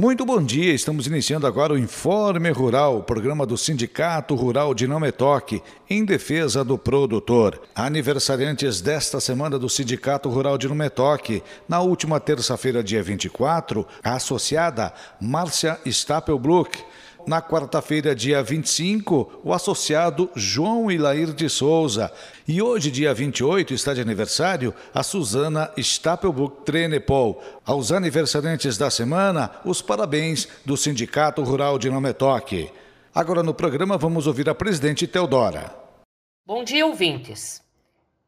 Muito bom dia, estamos iniciando agora o Informe Rural, programa do Sindicato Rural de Nametoque, em defesa do produtor. Aniversariantes desta semana do Sindicato Rural de Nametoque, na última terça-feira, dia 24, a associada Márcia Stapelbrook na quarta-feira, dia 25, o associado João Ilair de Souza. E hoje, dia 28, está de aniversário a Suzana Stapelbrook Trenepol. Aos aniversariantes da semana, os parabéns do Sindicato Rural de Nometoque. Agora no programa vamos ouvir a presidente Teodora. Bom dia, ouvintes.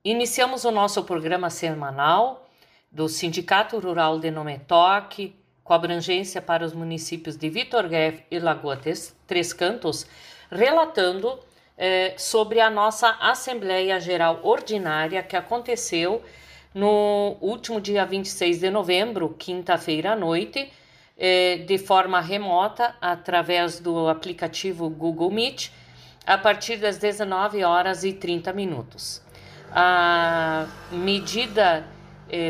Iniciamos o nosso programa semanal do Sindicato Rural de Nometoque, com abrangência para os municípios de Vitor Guev e Lagoa Três Cantos, relatando eh, sobre a nossa Assembleia Geral Ordinária que aconteceu no último dia 26 de novembro, quinta-feira à noite, eh, de forma remota, através do aplicativo Google Meet, a partir das 19 horas e 30 minutos. A medida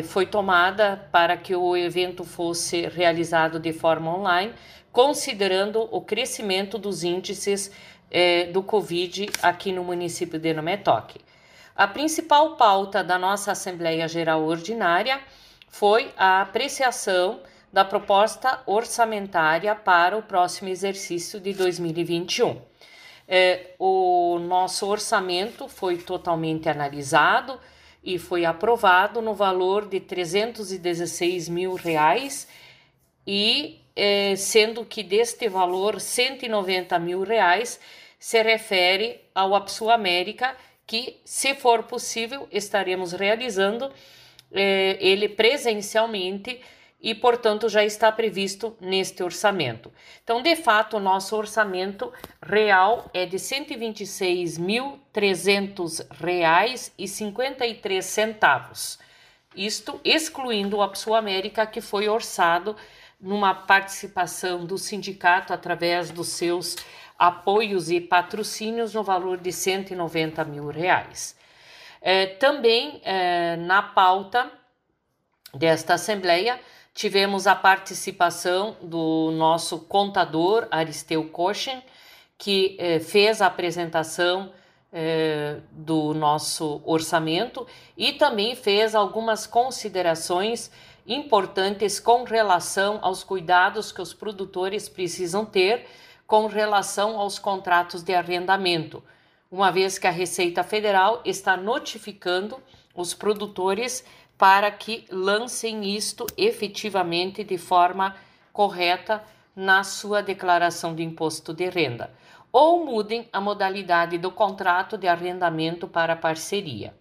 foi tomada para que o evento fosse realizado de forma online, considerando o crescimento dos índices eh, do Covid aqui no município de Nometoque. A principal pauta da nossa Assembleia Geral Ordinária foi a apreciação da proposta orçamentária para o próximo exercício de 2021. É, o nosso orçamento foi totalmente analisado, e foi aprovado no valor de 316 mil reais e eh, sendo que deste valor 190 mil reais se refere ao Apsu América que, se for possível, estaremos realizando eh, ele presencialmente e, portanto, já está previsto neste orçamento. Então, de fato, o nosso orçamento real é de R$ 126.300,53 Isto excluindo o Apsu América, que foi orçado numa participação do sindicato através dos seus apoios e patrocínios no valor de 190 mil reais. É, também é, na pauta desta Assembleia, Tivemos a participação do nosso contador Aristeu Kochen, que eh, fez a apresentação eh, do nosso orçamento e também fez algumas considerações importantes com relação aos cuidados que os produtores precisam ter com relação aos contratos de arrendamento, uma vez que a Receita Federal está notificando os produtores para que lancem isto efetivamente de forma correta na sua declaração de imposto de renda, ou mudem a modalidade do contrato de arrendamento para parceria.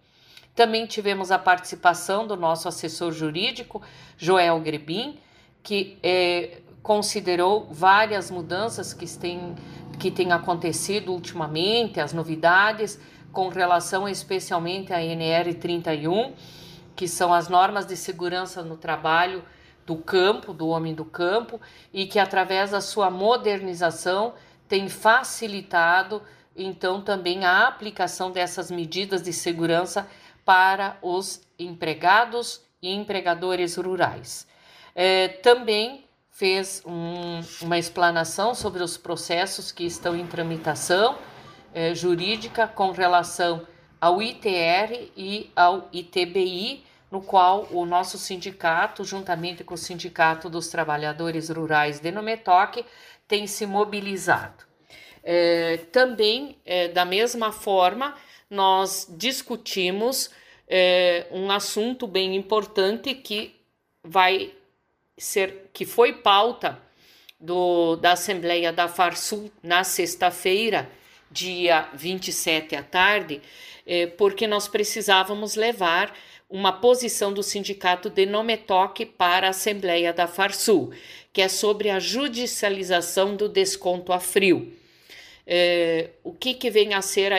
Também tivemos a participação do nosso assessor jurídico, Joel Grebin, que eh, considerou várias mudanças que têm, que têm acontecido ultimamente, as novidades com relação especialmente à NR 31 que são as normas de segurança no trabalho do campo, do homem do campo, e que através da sua modernização tem facilitado então também a aplicação dessas medidas de segurança para os empregados e empregadores rurais. É, também fez um, uma explanação sobre os processos que estão em tramitação é, jurídica com relação ao ITR e ao ITBI, no qual o nosso sindicato, juntamente com o Sindicato dos Trabalhadores Rurais de Nometoque, tem se mobilizado. É, também, é, da mesma forma, nós discutimos é, um assunto bem importante que vai ser, que foi pauta do, da Assembleia da Farsul na sexta-feira, dia 27 à tarde, é, porque nós precisávamos levar uma posição do sindicato de Nometoque para a Assembleia da Farsul, que é sobre a judicialização do desconto a frio. É, o que, que vem a ser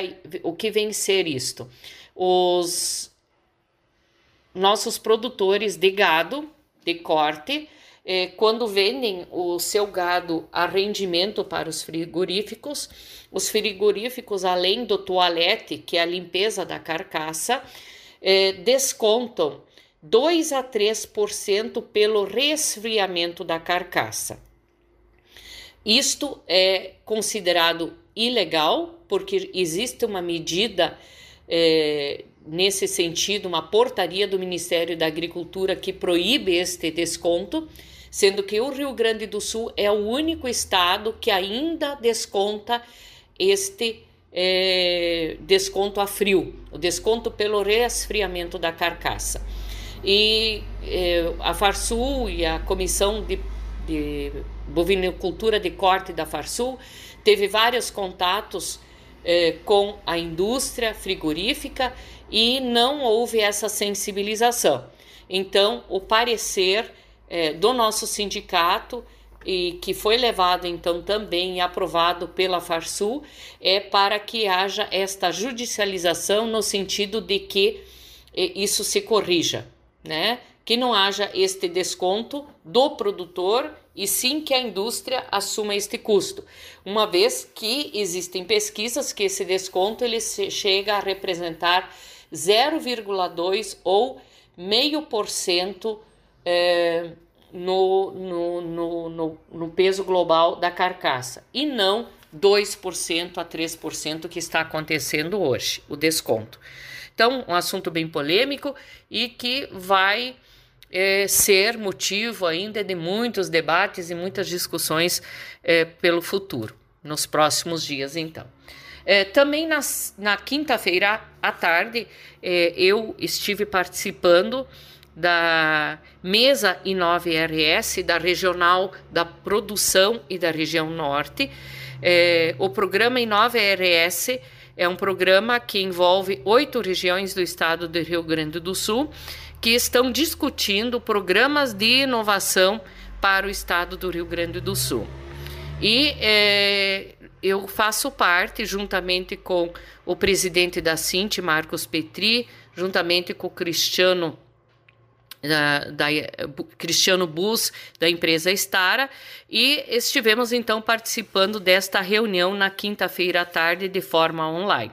o que vem ser isto? Os nossos produtores de gado de corte, é, quando vendem o seu gado a rendimento para os frigoríficos, os frigoríficos, além do toalete, que é a limpeza da carcaça, é, descontam 2 a 3% pelo resfriamento da carcaça. Isto é considerado ilegal, porque existe uma medida é, nesse sentido, uma portaria do Ministério da Agricultura que proíbe este desconto, sendo que o Rio Grande do Sul é o único estado que ainda desconta este é, desconto a frio, o desconto pelo resfriamento da carcaça. E é, a Farsul e a Comissão de, de de Corte da Farsul teve vários contatos é, com a indústria frigorífica e não houve essa sensibilização. Então, o parecer é, do nosso sindicato e que foi levado então também e aprovado pela Farsul é para que haja esta judicialização no sentido de que é, isso se corrija, né? Que não haja este desconto do produtor e sim que a indústria assuma este custo, uma vez que existem pesquisas que esse desconto ele chega a representar 0,2 ou meio por cento é, no, no, no, no, peso global da carcaça e não 2% a 3% que está acontecendo hoje, o desconto. Então, um assunto bem polêmico e que vai é, ser motivo ainda de muitos debates e muitas discussões é, pelo futuro, nos próximos dias, então. É, também nas, na quinta-feira à tarde, eu estive participando da mesa I9RS, da regional da produção e da região norte. É, o programa I9RS é um programa que envolve oito regiões do estado do Rio Grande do Sul que estão discutindo programas de inovação para o estado do Rio Grande do Sul. E é, eu faço parte, juntamente com o presidente da Cinti, Marcos Petri, juntamente com o Cristiano da, da, Cristiano Bus, da empresa Estara, e estivemos então participando desta reunião na quinta-feira à tarde de forma online.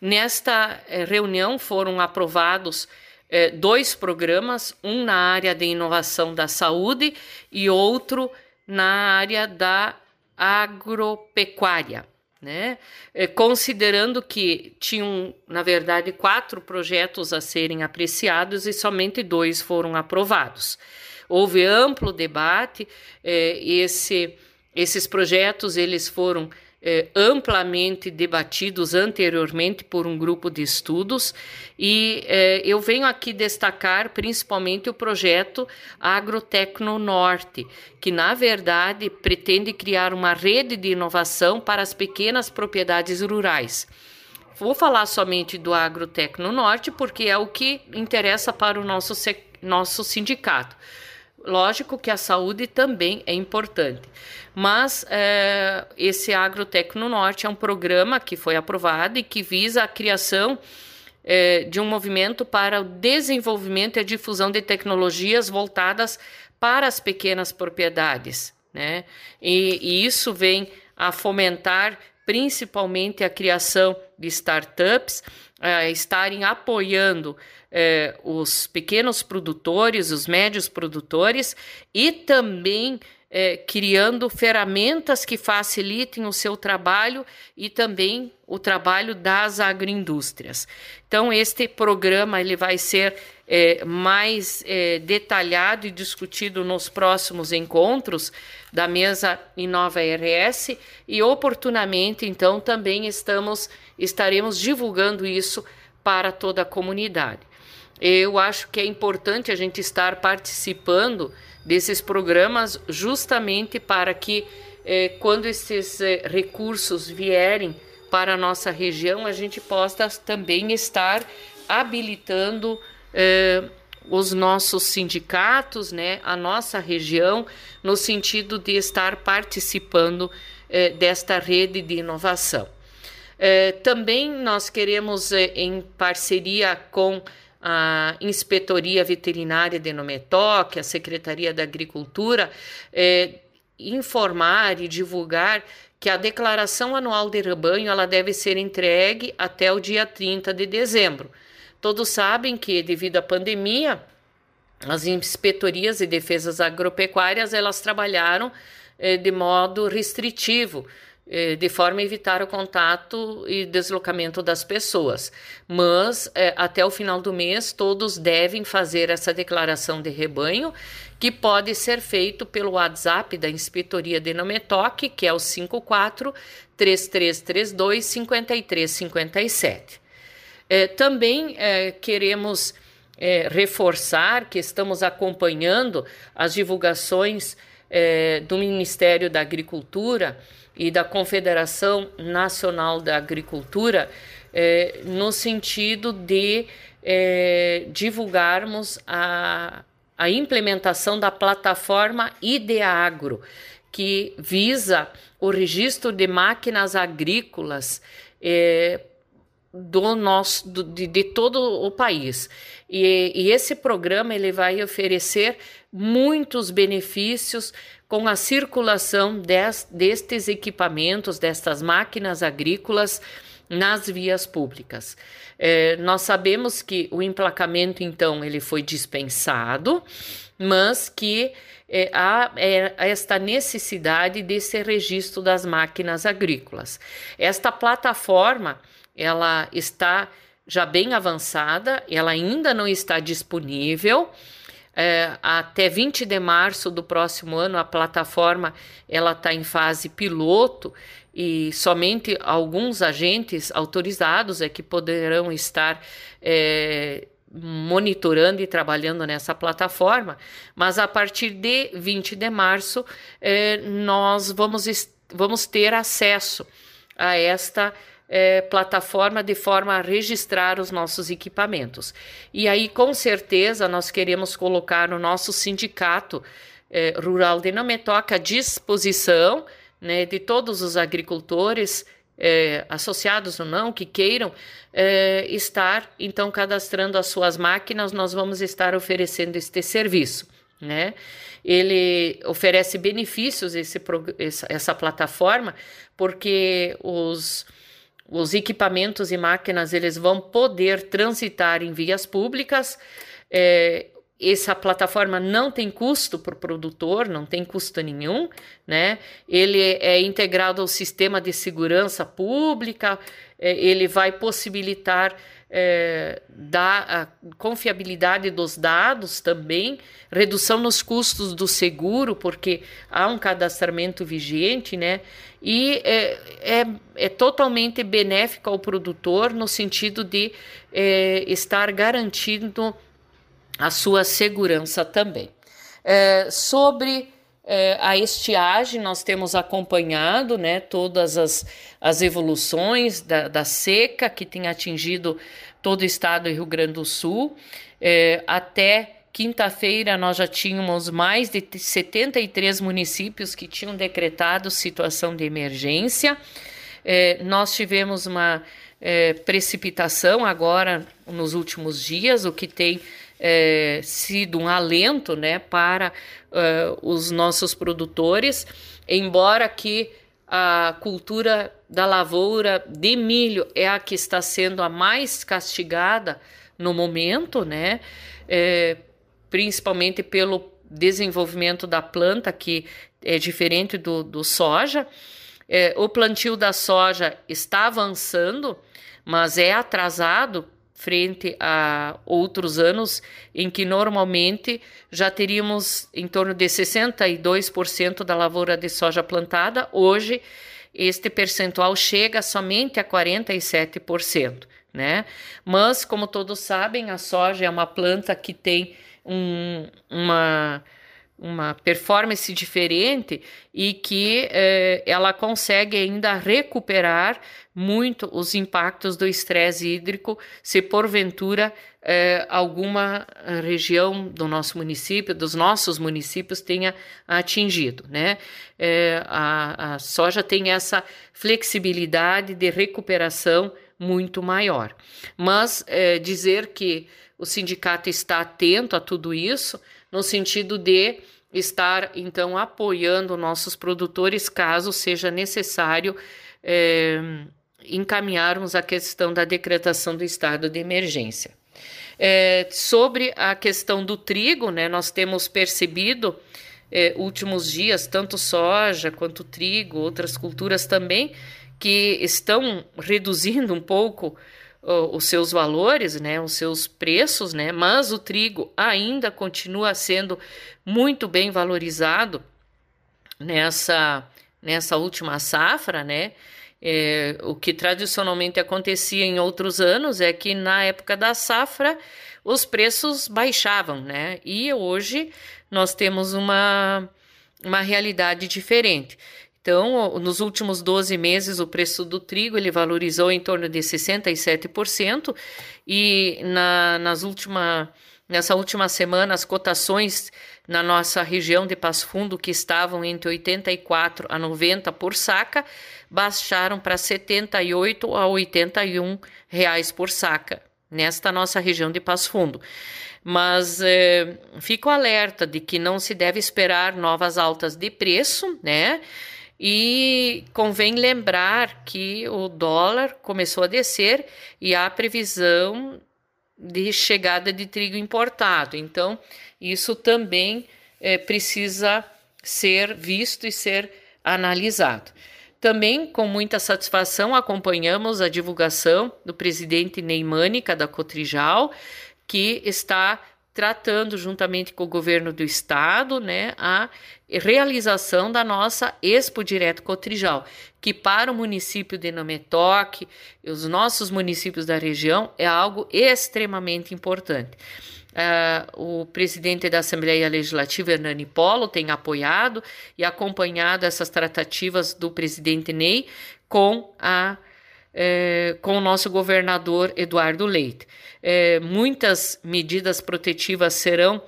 Nesta eh, reunião foram aprovados eh, dois programas, um na área de inovação da saúde e outro na área da agropecuária né? É, considerando que tinham, na verdade, quatro projetos a serem apreciados e somente dois foram aprovados. Houve amplo debate, é, esse, esses projetos eles foram é, amplamente debatidos anteriormente por um grupo de estudos e é, eu venho aqui destacar principalmente o projeto Agrotecno Norte, que na verdade pretende criar uma rede de inovação para as pequenas propriedades rurais. Vou falar somente do Agrotecno Norte porque é o que interessa para o nosso, nosso sindicato. Lógico que a saúde também é importante, mas é, esse Agrotecno Norte é um programa que foi aprovado e que visa a criação é, de um movimento para o desenvolvimento e a difusão de tecnologias voltadas para as pequenas propriedades, né? E, e isso vem a fomentar principalmente a criação de startups, é, estarem apoiando é, os pequenos produtores, os médios produtores e também é, criando ferramentas que facilitem o seu trabalho e também o trabalho das agroindústrias. Então, este programa ele vai ser é, mais é, detalhado e discutido nos próximos encontros da mesa Inova RS e oportunamente, então, também estamos estaremos divulgando isso para toda a comunidade. Eu acho que é importante a gente estar participando desses programas justamente para que, eh, quando esses eh, recursos vierem para a nossa região, a gente possa também estar habilitando eh, os nossos sindicatos, né, a nossa região, no sentido de estar participando eh, desta rede de inovação. Eh, também nós queremos, em parceria com a Inspetoria Veterinária de Nometoc, a Secretaria da Agricultura, informar e divulgar que a declaração anual de rebanho ela deve ser entregue até o dia 30 de dezembro. Todos sabem que, devido à pandemia, as inspetorias e defesas agropecuárias elas trabalharam eh, de modo restritivo, eh, de forma a evitar o contato e deslocamento das pessoas. Mas eh, até o final do mês, todos devem fazer essa declaração de rebanho, que pode ser feito pelo WhatsApp da Inspetoria de Nometoque, que é o 54 3332 5357. Também queremos reforçar que estamos acompanhando as divulgações do Ministério da Agricultura e da Confederação Nacional da Agricultura, é, no sentido de é, divulgarmos a, a implementação da plataforma Ideagro, que visa o registro de máquinas agrícolas é, do nosso do, de, de, todo o país e, e, esse programa ele vai oferecer muitos benefícios com a circulação des, destes equipamentos, destas máquinas agrícolas nas vias públicas. É, nós sabemos que o emplacamento, então, ele foi dispensado, mas que é, há é, esta necessidade desse registro das máquinas agrícolas. Esta plataforma, ela está já bem avançada, ela ainda não está disponível, é, até 20 de março do próximo ano, a plataforma ela está em fase piloto e somente alguns agentes autorizados é que poderão estar é, monitorando e trabalhando nessa plataforma. Mas a partir de 20 de março, é, nós vamos, vamos ter acesso a esta é, plataforma de forma a registrar os nossos equipamentos. E aí, com certeza, nós queremos colocar o nosso sindicato é, rural de Nametoca à disposição né, de todos os agricultores. É, associados ou não, que queiram é, estar então cadastrando as suas máquinas, nós vamos estar oferecendo este serviço. Né? Ele oferece benefícios, esse, essa plataforma, porque os, os equipamentos e máquinas eles vão poder transitar em vias públicas. É, essa plataforma não tem custo para o produtor, não tem custo nenhum, né? Ele é integrado ao sistema de segurança pública, é, ele vai possibilitar é, da confiabilidade dos dados também, redução nos custos do seguro, porque há um cadastramento vigente, né? E é, é, é totalmente benéfico ao produtor no sentido de é, estar garantindo a sua segurança também. É, sobre é, a estiagem, nós temos acompanhado né, todas as, as evoluções da, da seca que tem atingido todo o estado do Rio Grande do Sul. É, até quinta-feira, nós já tínhamos mais de 73 municípios que tinham decretado situação de emergência. É, nós tivemos uma é, precipitação agora nos últimos dias, o que tem é, sido um alento né, para uh, os nossos produtores, embora que a cultura da lavoura de milho é a que está sendo a mais castigada no momento, né? É, principalmente pelo desenvolvimento da planta, que é diferente do, do soja. É, o plantio da soja está avançando, mas é atrasado frente a outros anos em que normalmente já teríamos em torno de 62% da lavoura de soja plantada, hoje este percentual chega somente a 47%, né? Mas como todos sabem, a soja é uma planta que tem um, uma uma performance diferente e que eh, ela consegue ainda recuperar muito os impactos do estresse hídrico se porventura eh, alguma região do nosso município, dos nossos municípios tenha atingido, né? Eh, a, a soja tem essa flexibilidade de recuperação muito maior. Mas dizer que o sindicato está atento a tudo isso, no sentido de estar então apoiando nossos produtores caso seja necessário é, encaminharmos a questão da decretação do estado de emergência. É, sobre a questão do trigo, né, nós temos percebido é, últimos dias, tanto soja quanto trigo, outras culturas também, que estão reduzindo um pouco os seus valores, né, os seus preços, né, mas o trigo ainda continua sendo muito bem valorizado nessa, nessa última safra, né, é, o que tradicionalmente acontecia em outros anos é que na época da safra os preços baixavam, né? E hoje nós temos uma, uma realidade diferente. Então, nos últimos 12 meses, o preço do trigo ele valorizou em torno de 67% e na, nas última, nessa última semana as cotações na nossa região de Passo Fundo, que estavam entre 84 a 90 por saca, baixaram para 78 a 81 reais por saca nesta nossa região de Passo Fundo. Mas é, fico alerta de que não se deve esperar novas altas de preço, né? E convém lembrar que o dólar começou a descer e há previsão de chegada de trigo importado. Então, isso também é, precisa ser visto e ser analisado. Também, com muita satisfação, acompanhamos a divulgação do presidente Neymânica da Cotrijal, que está tratando, juntamente com o governo do estado, né, a realização da nossa Expo Direto Cotrijal, que para o município de Nametoque e os nossos municípios da região é algo extremamente importante. Uh, o presidente da Assembleia Legislativa, Hernani Polo, tem apoiado e acompanhado essas tratativas do presidente Ney com, a, eh, com o nosso governador Eduardo Leite. Eh, muitas medidas protetivas serão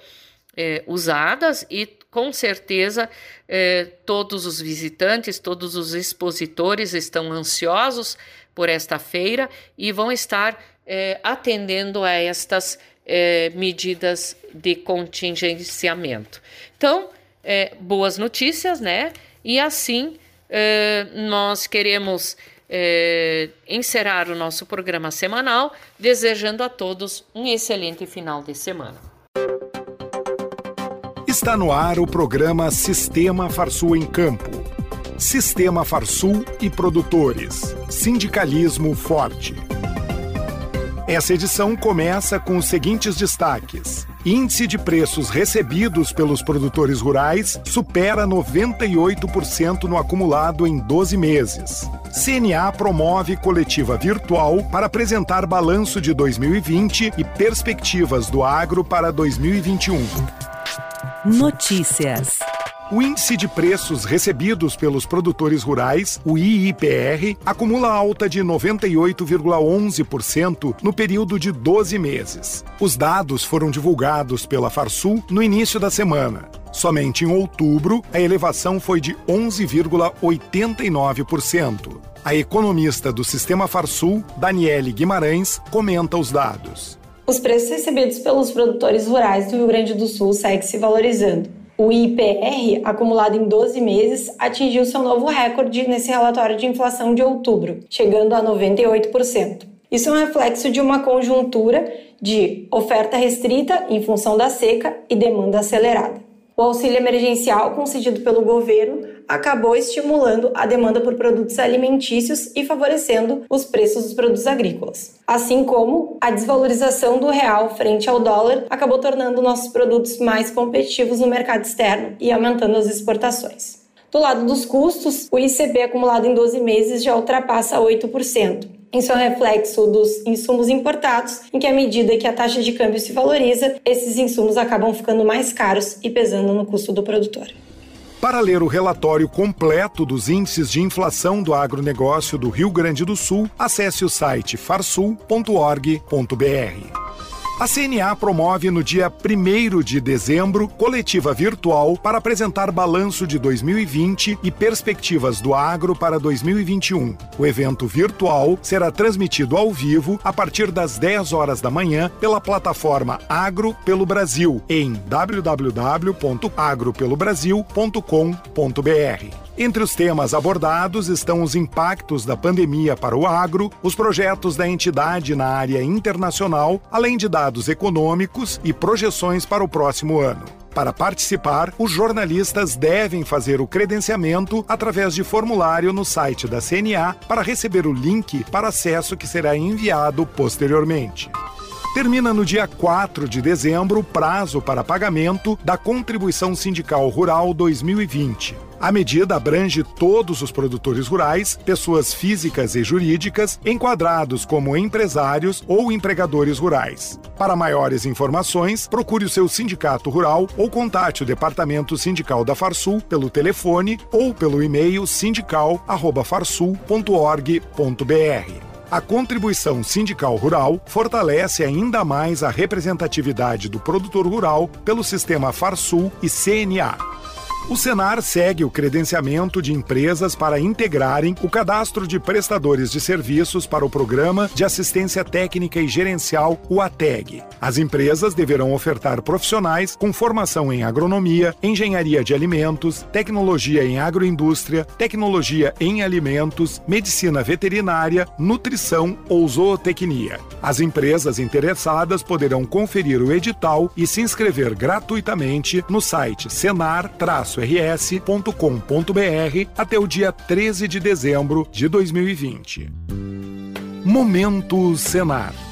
eh, usadas e com certeza todos os visitantes, todos os expositores estão ansiosos por esta feira e vão estar atendendo a estas é, medidas de contingenciamento. Então, é, boas notícias, né? E assim é, nós queremos é, encerrar o nosso programa semanal, desejando a todos um excelente final de semana. Está no ar o programa Sistema Farsul em Campo. Sistema Farsul e produtores. Sindicalismo forte. Essa edição começa com os seguintes destaques. Índice de preços recebidos pelos produtores rurais supera 98% no acumulado em 12 meses. CNA promove coletiva virtual para apresentar balanço de 2020 e perspectivas do agro para 2021. Notícias. O índice de preços recebidos pelos produtores rurais, o IIPR, acumula alta de 98,11% no período de 12 meses. Os dados foram divulgados pela Farsul no início da semana. Somente em outubro, a elevação foi de 11,89%. A economista do Sistema Farsul, Daniele Guimarães, comenta os dados. Os preços recebidos pelos produtores rurais do Rio Grande do Sul seguem se valorizando o IPR, acumulado em 12 meses, atingiu seu novo recorde nesse relatório de inflação de outubro, chegando a 98%. Isso é um reflexo de uma conjuntura de oferta restrita em função da seca e demanda acelerada. O auxílio emergencial concedido pelo governo acabou estimulando a demanda por produtos alimentícios e favorecendo os preços dos produtos agrícolas. Assim como a desvalorização do real frente ao dólar acabou tornando nossos produtos mais competitivos no mercado externo e aumentando as exportações. Do lado dos custos, o ICB acumulado em 12 meses já ultrapassa 8%. Isso é um reflexo dos insumos importados, em que à medida que a taxa de câmbio se valoriza, esses insumos acabam ficando mais caros e pesando no custo do produtor. Para ler o relatório completo dos índices de inflação do agronegócio do Rio Grande do Sul, acesse o site farsul.org.br. A CNA promove no dia 1 de dezembro coletiva virtual para apresentar balanço de 2020 e perspectivas do agro para 2021. O evento virtual será transmitido ao vivo a partir das 10 horas da manhã pela plataforma Agro pelo Brasil em www.agropelobrasil.com.br. Entre os temas abordados estão os impactos da pandemia para o agro, os projetos da entidade na área internacional, além de dados econômicos e projeções para o próximo ano. Para participar, os jornalistas devem fazer o credenciamento através de formulário no site da CNA para receber o link para acesso que será enviado posteriormente. Termina no dia 4 de dezembro o prazo para pagamento da Contribuição Sindical Rural 2020. A medida abrange todos os produtores rurais, pessoas físicas e jurídicas, enquadrados como empresários ou empregadores rurais. Para maiores informações, procure o seu sindicato rural ou contate o Departamento Sindical da Farsul pelo telefone ou pelo e-mail sindical@farsul.org.br. A contribuição sindical rural fortalece ainda mais a representatividade do produtor rural pelo sistema Farsul e CNA. O Senar segue o credenciamento de empresas para integrarem o cadastro de prestadores de serviços para o Programa de Assistência Técnica e Gerencial, o ATEG. As empresas deverão ofertar profissionais com formação em agronomia, engenharia de alimentos, tecnologia em agroindústria, tecnologia em alimentos, medicina veterinária, nutrição ou zootecnia. As empresas interessadas poderão conferir o edital e se inscrever gratuitamente no site senar-traço rs.com.br até o dia 13 de dezembro de 2020. Momento Senar.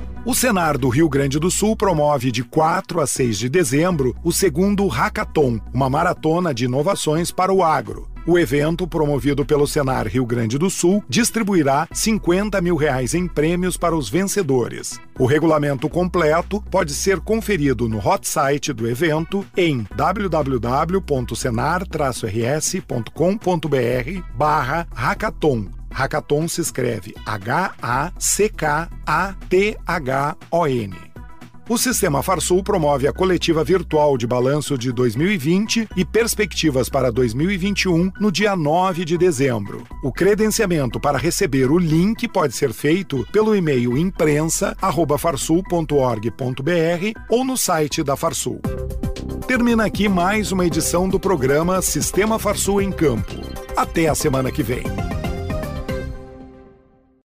o Senar do Rio Grande do Sul promove de 4 a 6 de dezembro o segundo Hackathon, uma maratona de inovações para o agro. O evento, promovido pelo Senar Rio Grande do Sul, distribuirá 50 mil reais em prêmios para os vencedores. O regulamento completo pode ser conferido no hot site do evento em www.senar-rs.com.br barra hackathon Hackathon se escreve H-A-C-K-A-T-H-O-N. O Sistema Farsul promove a coletiva virtual de balanço de 2020 e perspectivas para 2021 no dia 9 de dezembro. O credenciamento para receber o link pode ser feito pelo e-mail imprensa@farsul.org.br ou no site da Farsul. Termina aqui mais uma edição do programa Sistema Farsul em Campo. Até a semana que vem.